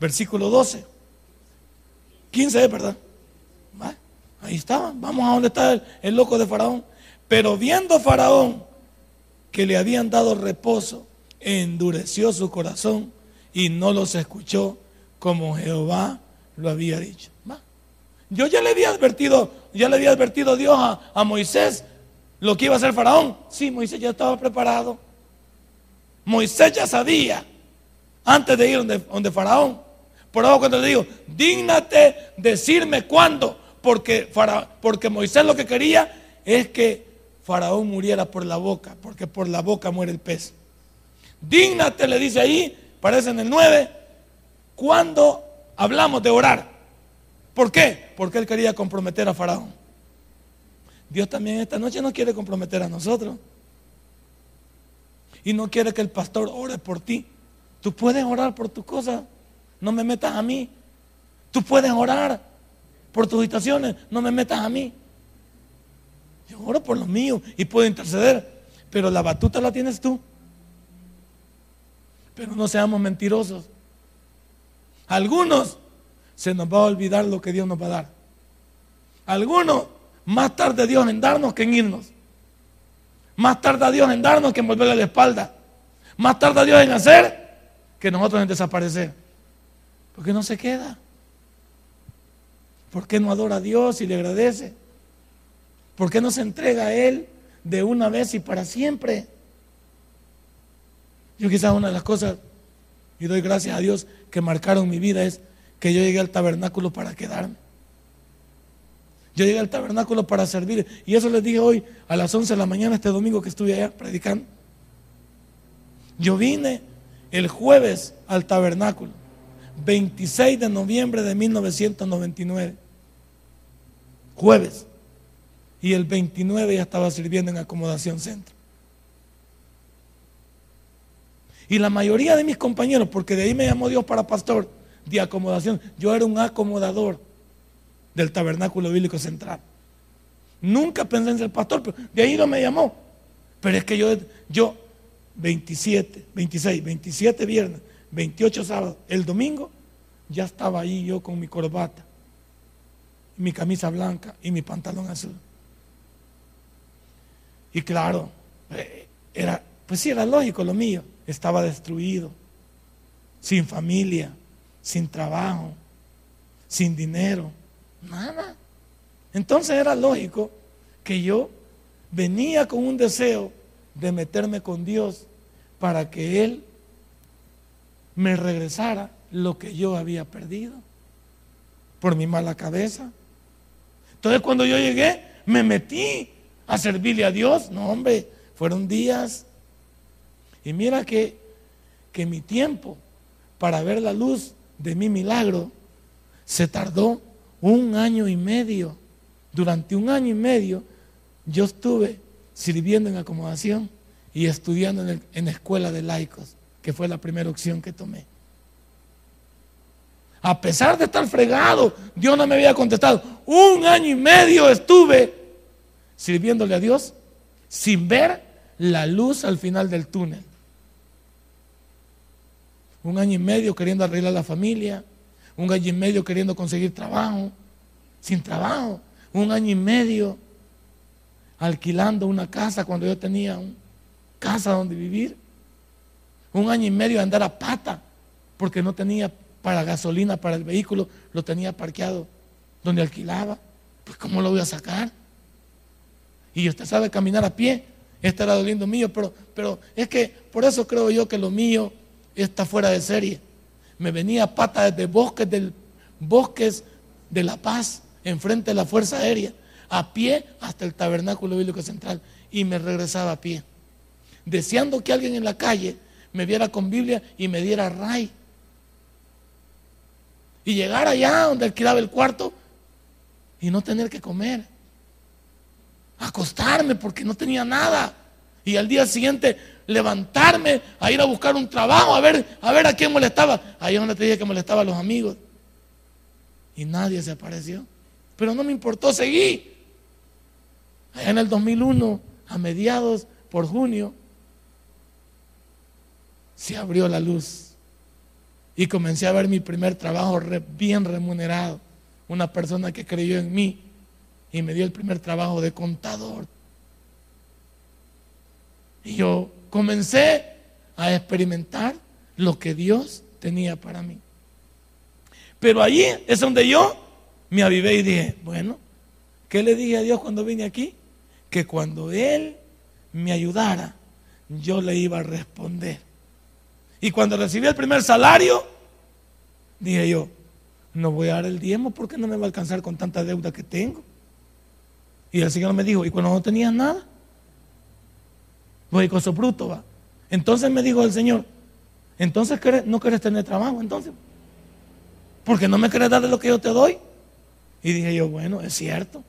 Versículo 12. 15 es verdad. Ahí estaba. Vamos a donde está el, loco de Faraón. Pero viendo Faraón que le habían dado reposo, endureció su corazón y no los escuchó como Jehová lo había dicho. Yo ya le había advertido, ya le había advertido Dios a, Moisés lo que iba a hacer Faraón. Sí, Moisés ya estaba preparado. Moisés ya sabía antes de ir donde, donde Faraón. Por eso cuando le digo, dígnate decirme cuándo, porque, porque Moisés lo que quería es que Faraón muriera por la boca, porque por la boca muere el pez. Dígnate, le dice ahí, parece en el 9, cuando hablamos de orar. ¿Por qué? Porque él quería comprometer a Faraón. Dios también esta noche no quiere comprometer a nosotros. Y no quiere que el pastor ore por ti. Tú puedes orar por tu cosa. No me metas a mí. Tú puedes orar por tus situaciones, no me metas a mí. Yo oro por los míos y puedo interceder, pero la batuta la tienes tú. Pero no seamos mentirosos. Algunos se nos va a olvidar lo que Dios nos va a dar. Algunos más tarde Dios en darnos que en irnos. Más tarde Dios en darnos que en volverle la espalda. Más tarde Dios en hacer que nosotros en desaparecer. Porque no se queda. ¿Por qué no adora a Dios y le agradece? ¿Por qué no se entrega a Él de una vez y para siempre? Yo quizás una de las cosas, y doy gracias a Dios, que marcaron mi vida es que yo llegué al tabernáculo para quedarme. Yo llegué al tabernáculo para servir. Y eso les dije hoy a las 11 de la mañana, este domingo que estuve allá predicando. Yo vine el jueves al tabernáculo, 26 de noviembre de 1999. Jueves. Y el 29 ya estaba sirviendo en acomodación centro. Y la mayoría de mis compañeros, porque de ahí me llamó Dios para pastor de acomodación, yo era un acomodador del tabernáculo bíblico central. Nunca pensé en ser pastor, pero de ahí no me llamó. Pero es que yo, yo 27, 26, 27 viernes, 28 sábados, el domingo, ya estaba ahí yo con mi corbata, mi camisa blanca y mi pantalón azul. Y claro, eh, era, pues sí, era lógico lo mío estaba destruido, sin familia, sin trabajo, sin dinero, nada. Entonces era lógico que yo venía con un deseo de meterme con Dios para que Él me regresara lo que yo había perdido por mi mala cabeza. Entonces cuando yo llegué, me metí a servirle a Dios. No, hombre, fueron días y mira que, que mi tiempo para ver la luz de mi milagro se tardó un año y medio. Durante un año y medio yo estuve sirviendo en acomodación y estudiando en, en escuela de laicos, que fue la primera opción que tomé. A pesar de estar fregado, Dios no me había contestado. Un año y medio estuve sirviéndole a Dios sin ver la luz al final del túnel un año y medio queriendo arreglar la familia, un año y medio queriendo conseguir trabajo, sin trabajo, un año y medio alquilando una casa cuando yo tenía una casa donde vivir, un año y medio andar a pata porque no tenía para gasolina para el vehículo, lo tenía parqueado donde alquilaba, pues ¿cómo lo voy a sacar? Y usted sabe caminar a pie, este era lo lindo mío, pero, pero es que por eso creo yo que lo mío está fuera de serie. Me venía a pata desde bosques del bosques de La Paz, enfrente de la Fuerza Aérea, a pie hasta el Tabernáculo Bíblico Central y me regresaba a pie, deseando que alguien en la calle me viera con Biblia y me diera ray. Y llegar allá donde alquilaba el cuarto y no tener que comer. Acostarme porque no tenía nada. Y al día siguiente levantarme a ir a buscar un trabajo, a ver, a ver a quién molestaba. Ahí donde te dije que molestaba a los amigos. Y nadie se apareció. Pero no me importó, seguí. Allá en el 2001, a mediados, por junio, se abrió la luz. Y comencé a ver mi primer trabajo bien remunerado. Una persona que creyó en mí y me dio el primer trabajo de contador. Y yo comencé a experimentar lo que Dios tenía para mí. Pero allí es donde yo me avivé y dije, bueno, ¿qué le dije a Dios cuando vine aquí? Que cuando Él me ayudara, yo le iba a responder. Y cuando recibí el primer salario, dije yo, no voy a dar el diezmo porque no me va a alcanzar con tanta deuda que tengo. Y el Señor me dijo, ¿y cuando no tenías nada? Voy con bruto, va. Entonces me dijo el Señor, entonces no quieres tener trabajo, entonces. Porque no me quieres dar de lo que yo te doy. Y dije yo, bueno, es cierto.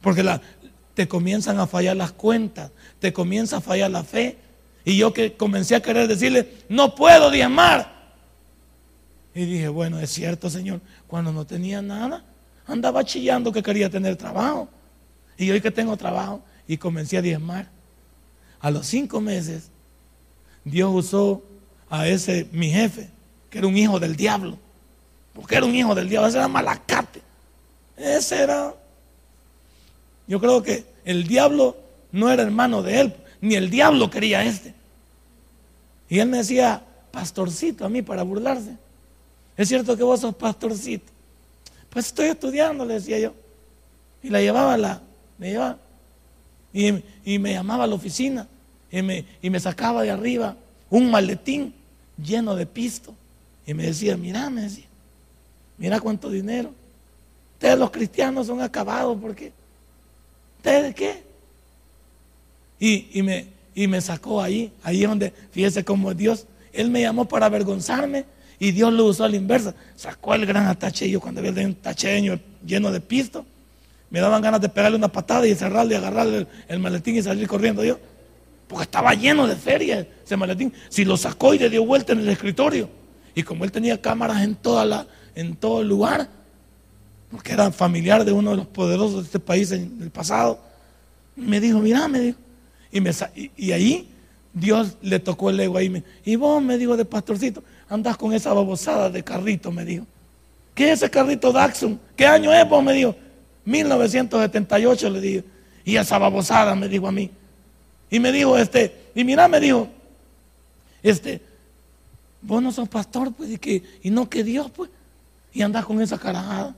Porque te comienzan a fallar las cuentas, te comienza a fallar la fe. Y yo que comencé a querer decirle, no puedo diezmar. Y dije, bueno, es cierto, Señor, cuando no tenía nada, andaba chillando que quería tener trabajo. Y hoy que tengo trabajo, y comencé a diezmar. A los cinco meses, Dios usó a ese mi jefe, que era un hijo del diablo. Porque era un hijo del diablo, ese era malacate. Ese era. Yo creo que el diablo no era hermano de él, ni el diablo quería este. Y él me decía, pastorcito a mí para burlarse. Es cierto que vos sos pastorcito. Pues estoy estudiando, le decía yo. Y la llevaba, la, me llevaba. Y, me llamaba a la oficina y me, y me sacaba de arriba un maletín lleno de pisto. Y me decía, mira, me decía, mira cuánto dinero. Ustedes los cristianos son acabados porque, ¿ustedes qué? Y, me, y me sacó ahí, ahí donde, fíjese cómo Dios, Él me llamó para avergonzarme y Dios lo usó a la inversa. Sacó el gran atache yo cuando había un tacheño lleno de pisto. Me daban ganas de pegarle una patada y cerrarle y agarrarle el, maletín y salir corriendo yo. Porque estaba lleno de feria ese maletín. Si lo sacó y le dio vuelta en el escritorio. Y como él tenía cámaras en, toda la, en todo el lugar, porque era familiar de uno de los poderosos de este país en el pasado, me dijo, mira, me dijo. Y, me, y, ahí Dios le tocó el ego ahí. y vos, me dijo de pastorcito, andás con esa babosada de carrito, me dijo. ¿Qué es ese carrito Daxon? ¿Qué año es vos? Me dijo. 1978 le digo. Y esa babosada me dijo a mí. Y me dijo, este, y mira, me dijo, este, vos no sos pastor, pues, y, que, y no que Dios, pues, y andás con esa carajada.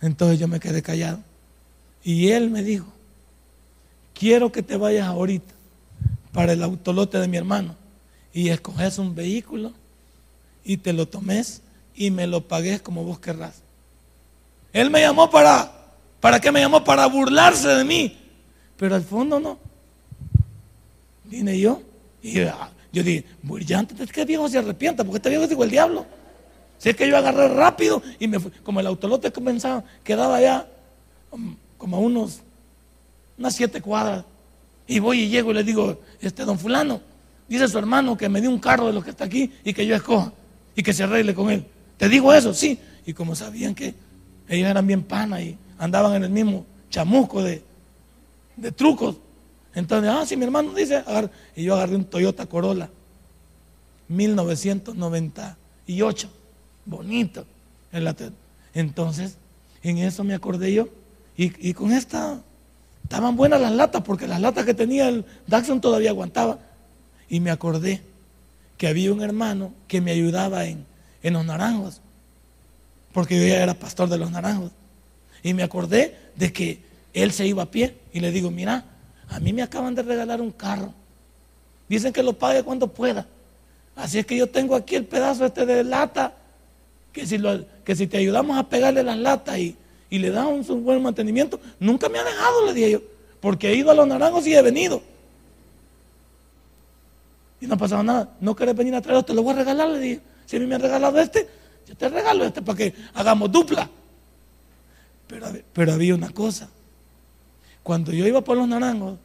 Entonces yo me quedé callado. Y él me dijo, quiero que te vayas ahorita para el autolote de mi hermano y escoges un vehículo y te lo tomes y me lo pagues como vos querrás. Él me llamó para, ¿para qué me llamó? Para burlarse de mí. Pero al fondo no. Vine yo y ah, yo dije, brillante, es que viejo se arrepienta, porque este viejo es igual el diablo. Si es que yo agarré rápido y me fui, como el autolote comenzaba, quedaba ya um, como a unos, unas siete cuadras. Y voy y llego y le digo, este don fulano, dice su hermano que me dio un carro de los que está aquí y que yo escoja y que se arregle con él. ¿Te digo eso? Sí. Y como sabían que ellos eran bien panas y andaban en el mismo chamusco de, trucos. Entonces, ah, si mi hermano dice, y yo agarré un Toyota Corolla, 1998, bonito. Entonces, en eso me acordé yo. Y, con esta, estaban buenas las latas, porque las latas que tenía el Daxon todavía aguantaba. Y me acordé que había un hermano que me ayudaba en, en los naranjos porque yo ya era pastor de los naranjos. Y me acordé de que él se iba a pie y le digo, mira, a mí me acaban de regalar un carro. Dicen que lo pague cuando pueda. Así es que yo tengo aquí el pedazo este de lata, que si, que si te ayudamos a pegarle las latas y, y le damos un buen mantenimiento, nunca me ha dejado, le dije yo, porque he ido a los naranjos y he venido. Y no ha pasado nada. No querés venir a traerlo, te lo voy a regalar, le dije. Si a mí me han regalado este, yo te regalo este para que hagamos dupla. Pero, pero había una cosa. Cuando yo iba por los naranjos,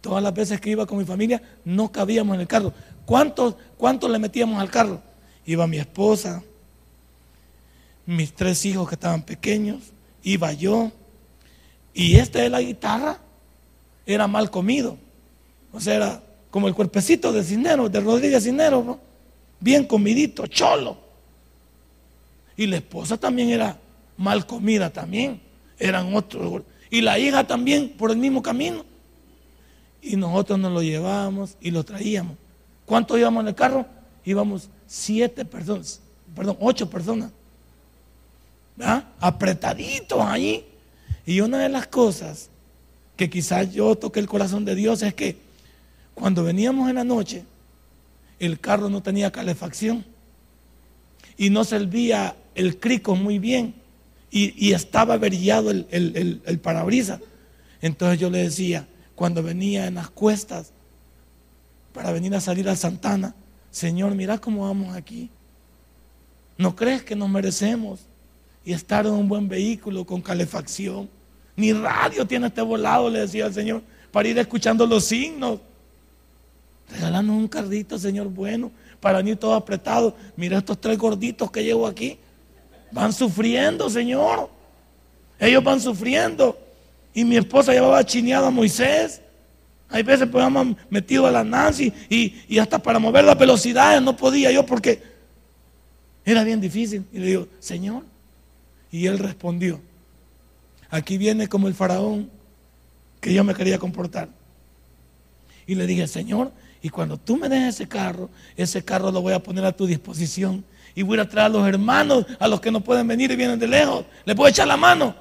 todas las veces que iba con mi familia, no cabíamos en el carro. ¿Cuántos, cuántos le metíamos al carro? Iba mi esposa, mis tres hijos que estaban pequeños, iba yo. Y este de la guitarra era mal comido. O sea, era como el cuerpecito de Cisneros, de Rodríguez Cisneros, bien comidito, cholo. Y la esposa también era mal comida también. Eran otros. Y la hija también por el mismo camino. Y nosotros nos lo llevábamos y lo traíamos. ¿Cuántos íbamos en el carro? Íbamos siete personas, perdón, ocho personas. ¿Verdad? Apretaditos ahí. Y una de las cosas que quizás yo toqué el corazón de Dios es que cuando veníamos en la noche, el carro no tenía calefacción y no servía el crico muy bien y, estaba averiado el, el, parabrisas. Entonces yo le decía, cuando venía en las cuestas para venir a salir a Santana, Señor, mira cómo vamos aquí. ¿No crees que nos merecemos y estar en un buen vehículo con calefacción? Ni radio tiene este volado, le decía al Señor, para ir escuchando los signos. Regálanos un carrito, Señor, bueno, para venir todo apretado. Mira estos tres gorditos que llevo aquí. Van sufriendo, Señor. Ellos van sufriendo. Y mi esposa llevaba chineado a Moisés. Hay veces pues metido a la Nancy y, y hasta para mover las velocidades no podía yo porque era bien difícil. Y le digo, Señor. Y él respondió, aquí viene como el faraón que yo me quería comportar. Y le dije, Señor, y cuando tú me des ese carro, ese carro lo voy a poner a tu disposición. Y voy a traer a los hermanos, a los que no pueden venir y vienen de lejos. Les voy a echar la mano.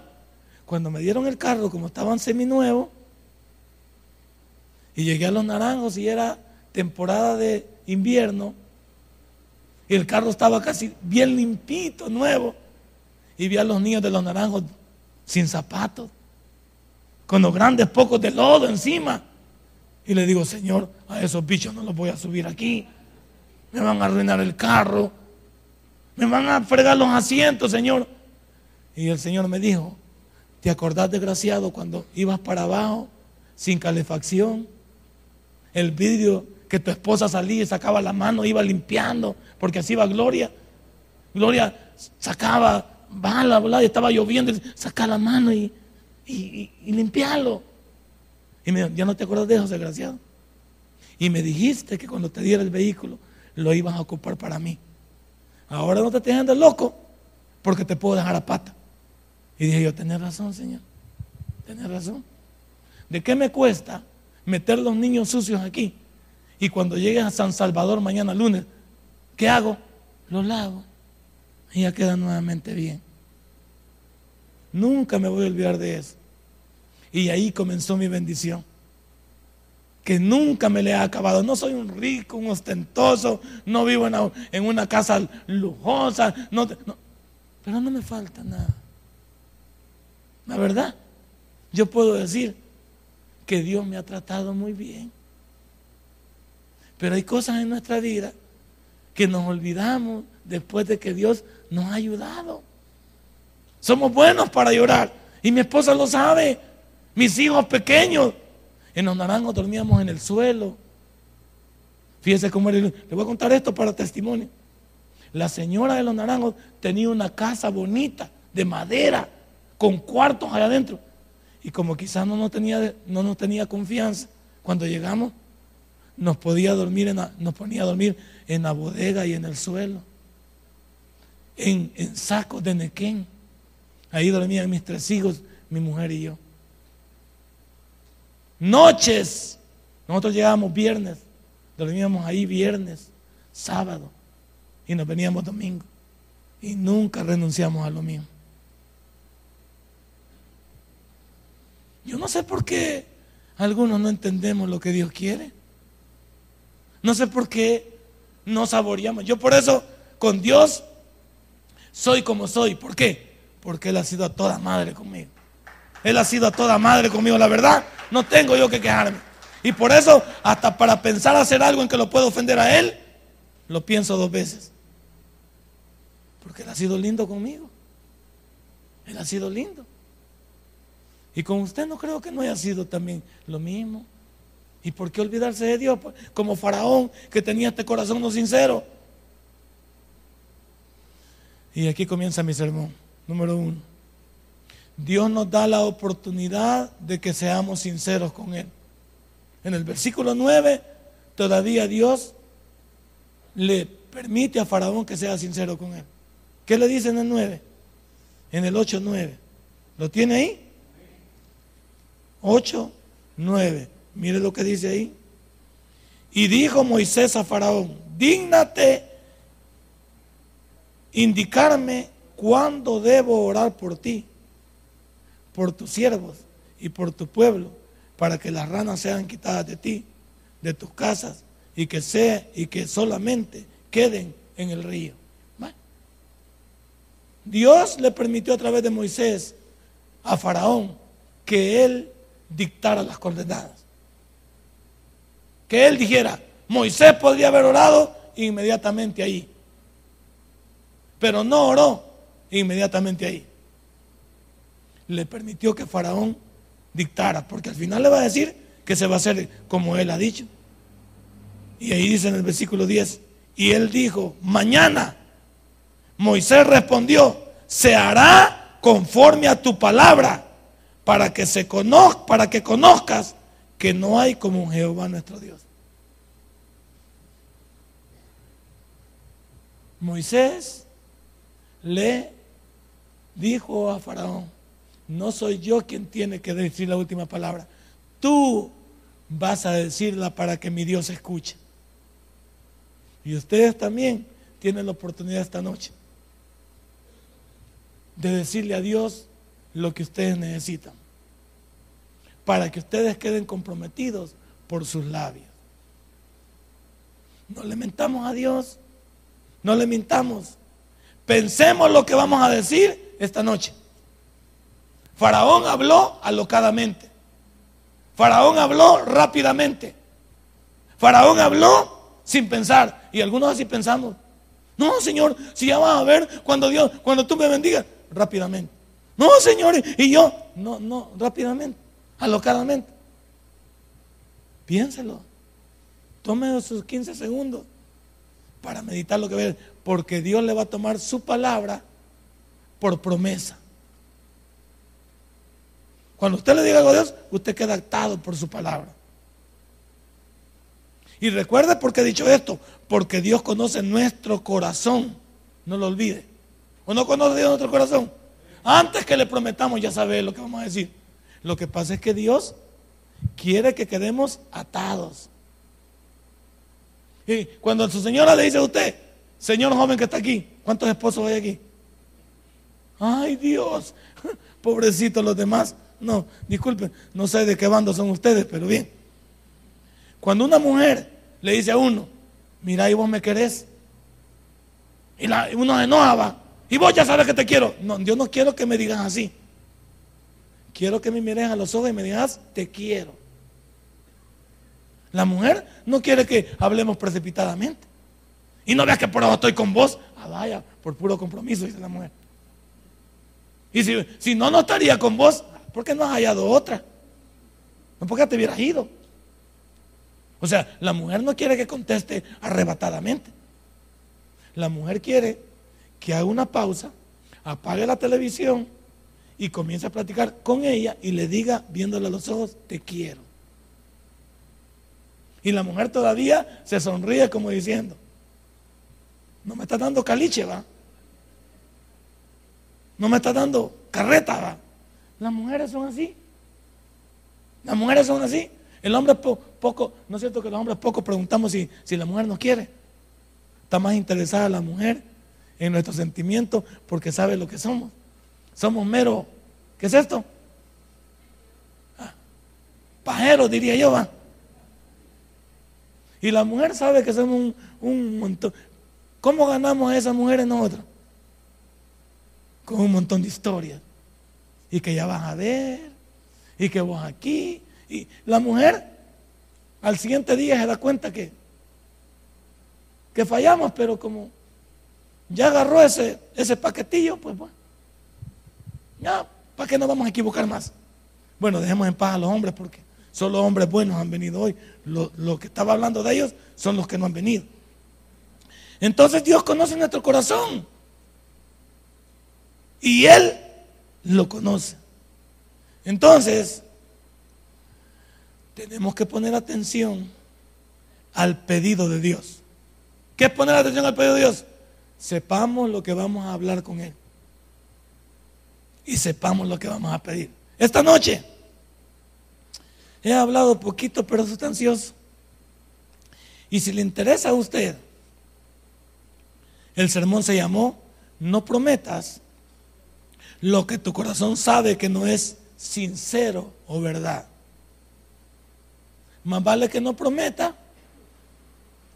Cuando me dieron el carro, como estaban seminuevos, y llegué a los naranjos y era temporada de invierno, y el carro estaba casi bien limpito, nuevo, y vi a los niños de los naranjos sin zapatos, con los grandes pocos de lodo encima. Y le digo, Señor, a esos bichos no los voy a subir aquí. Me van a arruinar el carro. Me van a fregar los asientos, Señor. Y el Señor me dijo, ¿te acordás, desgraciado, cuando ibas para abajo sin calefacción? El vidrio que tu esposa salía y sacaba la mano, iba limpiando, porque así iba Gloria. Gloria sacaba bala, y estaba lloviendo, saca la mano y, y, limpiarlo. Y me dijo, ¿ya no te acuerdas de eso, desgraciado? Y me dijiste que cuando te diera el vehículo, lo ibas a ocupar para mí. Ahora no te estés de loco, porque te puedo dejar a pata. Y dije yo, tenés razón, Señor. Tenés razón. ¿De qué me cuesta meter los niños sucios aquí? Y cuando llegues a San Salvador mañana lunes, ¿qué hago? Los lavo. Y ya queda nuevamente bien. Nunca me voy a olvidar de eso. Y ahí comenzó mi bendición. Que nunca me le ha acabado. No soy un rico, un ostentoso, no vivo en una, casa lujosa, no, pero no me falta nada. La verdad, yo puedo decir que Dios me ha tratado muy bien. Pero hay cosas en nuestra vida que nos olvidamos después de que Dios nos ha ayudado. Somos buenos para llorar. Y mi esposa lo sabe. Mis hijos pequeños. En los naranjos dormíamos en el suelo. Fíjese cómo era. Le voy a contar esto para testimonio. La señora de los naranjos tenía una casa bonita, de madera, con cuartos allá adentro. Y como quizás no nos tenía, no nos tenía confianza, cuando llegamos, nos, podía dormir en nos ponía a dormir en la bodega y en el suelo. En, sacos de nequén. Ahí dormían mis tres hijos, mi mujer y yo noches. Nosotros llegábamos viernes, dormíamos ahí viernes, sábado y nos veníamos domingo. Y nunca renunciamos a lo mismo. Yo no sé por qué algunos no entendemos lo que Dios quiere. No sé por qué no saboreamos. Yo por eso con Dios soy como soy. ¿Por qué? Porque Él ha sido a toda madre conmigo. Él ha sido a toda madre conmigo, la verdad no tengo yo que quejarme. Y por eso, hasta para pensar hacer algo en que lo puedo ofender a Él, lo pienso dos veces. Porque Él ha sido lindo conmigo. Él ha sido lindo. Y con usted no creo que no haya sido también lo mismo. ¿Y por qué olvidarse de Dios? Como Faraón que tenía este corazón no sincero. Y aquí comienza mi sermón, número uno. Dios nos da la oportunidad de que seamos sinceros con Él. En el versículo 9, todavía Dios le permite a Faraón que sea sincero con Él. ¿Qué le dice en el 9? En el 8, 9. ¿Lo tiene ahí? 8, 9. Mire lo que dice ahí. Y dijo Moisés a Faraón, dígnate indicarme cuándo debo orar por ti por tus siervos y por tu pueblo, para que las ranas sean quitadas de ti, de tus casas, y que sea y que solamente queden en el río. Dios le permitió a través de Moisés a Faraón que él dictara las coordenadas. Que él dijera, Moisés podría haber orado inmediatamente ahí. Pero no oró inmediatamente ahí le permitió que Faraón dictara, porque al final le va a decir que se va a hacer como él ha dicho. Y ahí dice en el versículo 10, y él dijo, mañana, Moisés respondió, se hará conforme a tu palabra, para que, se conozca, para que conozcas que no hay como un Jehová nuestro Dios. Moisés le dijo a Faraón, no soy yo quien tiene que decir la última palabra, tú vas a decirla para que mi Dios escuche. Y ustedes también tienen la oportunidad esta noche de decirle a Dios lo que ustedes necesitan, para que ustedes queden comprometidos por sus labios. No le mentamos a Dios, no le mintamos. Pensemos lo que vamos a decir esta noche. Faraón habló alocadamente. Faraón habló rápidamente. Faraón habló sin pensar. Y algunos así pensamos. No, Señor, si ya vas a ver cuando Dios, cuando tú me bendigas, rápidamente. No, Señor, y yo, no, no, rápidamente, alocadamente. Piénselo. Tome sus 15 segundos para meditar lo que ve, porque Dios le va a tomar su palabra por promesa. Cuando usted le diga algo a Dios, usted queda actado por su palabra. Y recuerde por qué he dicho esto, porque Dios conoce nuestro corazón, no lo olvide. ¿O no conoce Dios nuestro corazón? Antes que le prometamos ya sabe lo que vamos a decir. Lo que pasa es que Dios quiere que quedemos atados. Y cuando su señora le dice a usted, señor joven que está aquí, ¿cuántos esposos hay aquí? Ay Dios, pobrecitos los demás. No, disculpen, no sé de qué bando son ustedes, pero bien. Cuando una mujer le dice a uno, mira, y vos me querés, y, uno se enoja, y vos ya sabes que te quiero. No, yo no quiero que me digas así. Quiero que me mires a los ojos y me digas, te quiero. La mujer no quiere que hablemos precipitadamente. Y no veas que por abajo estoy con vos. Ah, vaya, por puro compromiso, dice la mujer. Y si, si no, no estaría con vos. ¿Por qué no has hallado otra? No porque te hubieras ido. O sea, la mujer no quiere que conteste arrebatadamente. La mujer quiere que haga una pausa, apague la televisión y comience a platicar con ella y le diga, viéndole a los ojos, te quiero. Y la mujer todavía se sonríe como diciendo, no me está dando caliche, va. No me está dando carreta, va. Las mujeres son así. Las mujeres son así. El hombre poco, ¿no es cierto que los hombres poco preguntamos si, si la mujer no quiere? Está más interesada la mujer en nuestros sentimientos porque sabe lo que somos. Somos mero, ¿qué es esto? Ah, pajeros, diría yo, va. Y la mujer sabe que somos un, montón. ¿Cómo ganamos a esas mujeres nosotros? Con un montón de historias. Y que ya vas a ver. Y que vos aquí. Y la mujer al siguiente día se da cuenta que, que fallamos, pero como ya agarró ese, ese paquetillo, pues bueno. Ya, ¿para qué nos vamos a equivocar más? Bueno, dejemos en paz a los hombres porque Solo hombres buenos han venido hoy. Lo, que estaba hablando de ellos son los que no han venido. Entonces Dios conoce nuestro corazón. Y Él lo conoce. Entonces, tenemos que poner atención al pedido de Dios. ¿Qué es poner atención al pedido de Dios? Sepamos lo que vamos a hablar con Él. Y sepamos lo que vamos a pedir. Esta noche He hablado poquito pero sustancioso. Y si le interesa a usted, el sermón se llamó No prometas lo que tu corazón sabe que no es sincero o verdad. Más vale que no prometa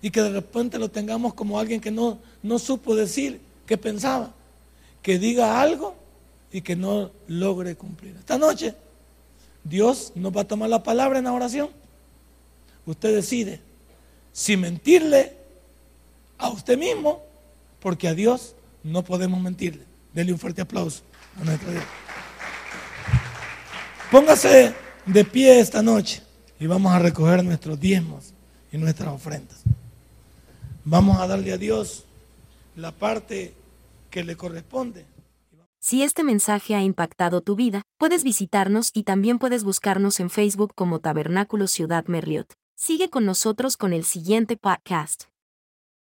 y que de repente lo tengamos como alguien que no, no supo decir qué pensaba. Que diga algo y que no logre cumplir. Esta noche Dios nos va a tomar la palabra en la oración. Usted decide si mentirle a usted mismo, porque a Dios no podemos mentirle. Dele un fuerte aplauso a nuestro Dios. Póngase de pie esta noche y vamos a recoger nuestros diezmos y nuestras ofrendas. Vamos a darle a Dios la parte que le corresponde. Si este mensaje ha impactado tu vida, puedes visitarnos y también puedes buscarnos en Facebook como Tabernáculo Ciudad Merliot. Sigue con nosotros con el siguiente podcast.